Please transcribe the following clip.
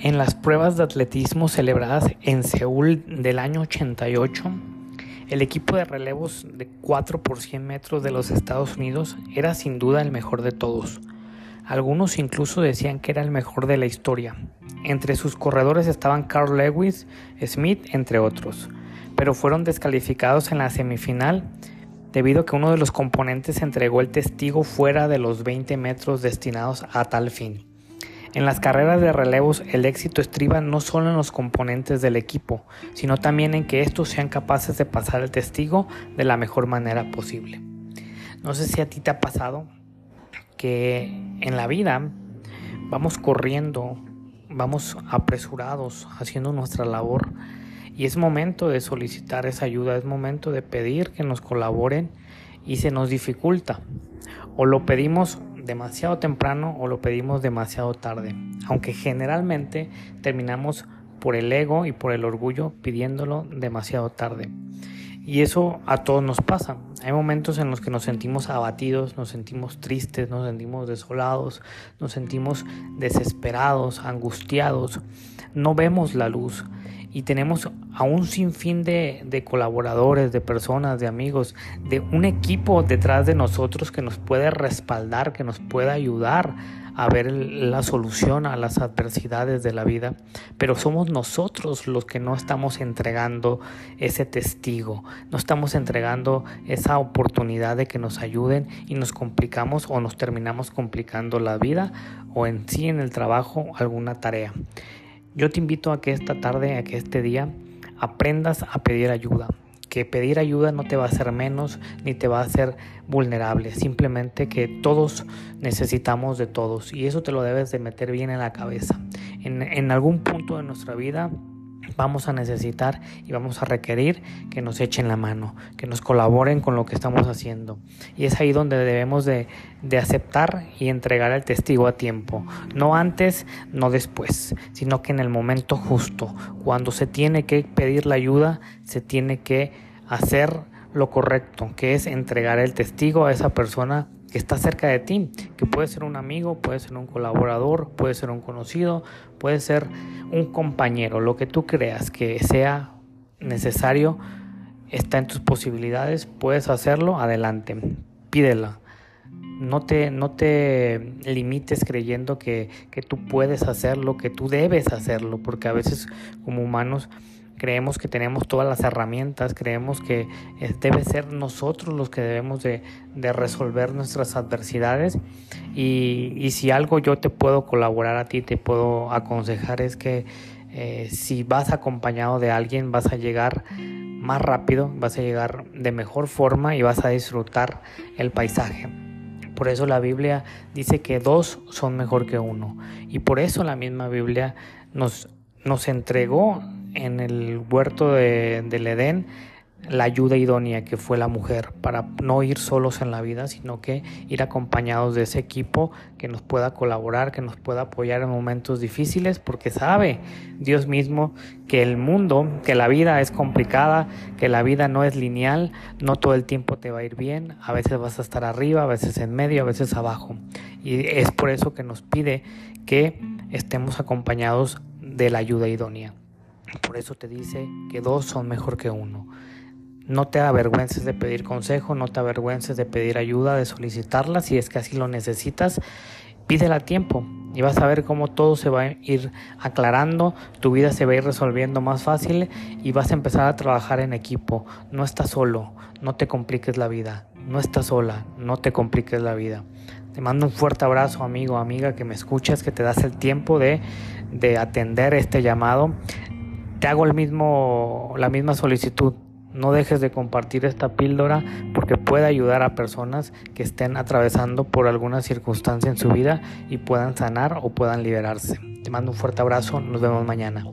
En las pruebas de atletismo celebradas en Seúl del año 88, el equipo de relevos de 4 por 100 metros de los Estados Unidos era sin duda el mejor de todos. Algunos incluso decían que era el mejor de la historia. Entre sus corredores estaban Carl Lewis, Smith, entre otros, pero fueron descalificados en la semifinal debido a que uno de los componentes entregó el testigo fuera de los 20 metros destinados a tal fin. En las carreras de relevos el éxito estriba no solo en los componentes del equipo, sino también en que estos sean capaces de pasar el testigo de la mejor manera posible. No sé si a ti te ha pasado que en la vida vamos corriendo, vamos apresurados haciendo nuestra labor y es momento de solicitar esa ayuda, es momento de pedir que nos colaboren y se nos dificulta. O lo pedimos demasiado temprano o lo pedimos demasiado tarde, aunque generalmente terminamos por el ego y por el orgullo pidiéndolo demasiado tarde. Y eso a todos nos pasa. Hay momentos en los que nos sentimos abatidos, nos sentimos tristes, nos sentimos desolados, nos sentimos desesperados, angustiados. No vemos la luz y tenemos a un sinfín de, de, colaboradores, de personas, de amigos, de un equipo detrás de nosotros que nos puede respaldar, que nos puede ayudar a ver la solución a las adversidades de la vida, pero somos nosotros los que no estamos entregando ese testigo, no estamos entregando esa oportunidad de que nos ayuden y nos complicamos o nos terminamos complicando la vida o en sí en el trabajo alguna tarea. Yo te invito a que esta tarde, a que este día aprendas a pedir ayuda. Que pedir ayuda no te va a hacer menos ni te va a hacer vulnerable. Simplemente que todos necesitamos de todos y eso te lo debes de meter bien en la cabeza. En, en algún punto de nuestra vida vamos a necesitar y vamos a requerir que nos echen la mano, que nos colaboren con lo que estamos haciendo. Y es ahí donde debemos de, de, aceptar y entregar el testigo a tiempo, no antes, no después, sino que en el momento justo, cuando se tiene que pedir la ayuda, se tiene que hacer lo correcto, que es entregar el testigo a esa persona que está cerca de ti, que puede ser un amigo, puede ser un colaborador, puede ser un conocido, puede ser un compañero, lo que tú creas que sea necesario, está en tus posibilidades, puedes hacerlo, adelante, pídela. No te, no te limites creyendo que, que tú puedes hacerlo, que tú debes hacerlo, porque a veces como humanos creemos que tenemos todas las herramientas, creemos que debe ser nosotros los que debemos de, resolver nuestras adversidades y, si algo yo te puedo colaborar a ti, te puedo aconsejar es que eh, si vas acompañado de alguien vas a llegar más rápido, vas a llegar de mejor forma y vas a disfrutar el paisaje. Por eso la Biblia dice que dos son mejor que uno. Y por eso la misma Biblia nos, nos entregó en el huerto de, del Edén la ayuda idónea que fue la mujer para no ir solos en la vida, sino que ir acompañados de ese equipo que nos pueda colaborar, que nos pueda apoyar en momentos difíciles, porque sabe Dios mismo que el mundo, que la vida es complicada, que la vida no es lineal, no todo el tiempo te va a ir bien, a veces vas a estar arriba, a veces en medio, a veces abajo. Y es por eso que nos pide que estemos acompañados de la ayuda idónea. Por eso te dice que dos son mejor que uno. No te avergüences de pedir consejo, no te avergüences de pedir ayuda, de solicitarla. Si es que así lo necesitas, pídela a tiempo y vas a ver cómo todo se va a ir aclarando, tu vida se va a ir resolviendo más fácil y vas a empezar a trabajar en equipo. No estás solo, no te compliques la vida. No estás sola, no te compliques la vida. Te mando un fuerte abrazo, amigo, amiga, que me escuchas, que te das el tiempo de, de atender este llamado te hago el mismo, la misma solicitud. No dejes de compartir esta píldora porque puede ayudar a personas que estén atravesando por alguna circunstancia en su vida y puedan sanar o puedan liberarse. Te mando un fuerte abrazo, nos vemos mañana.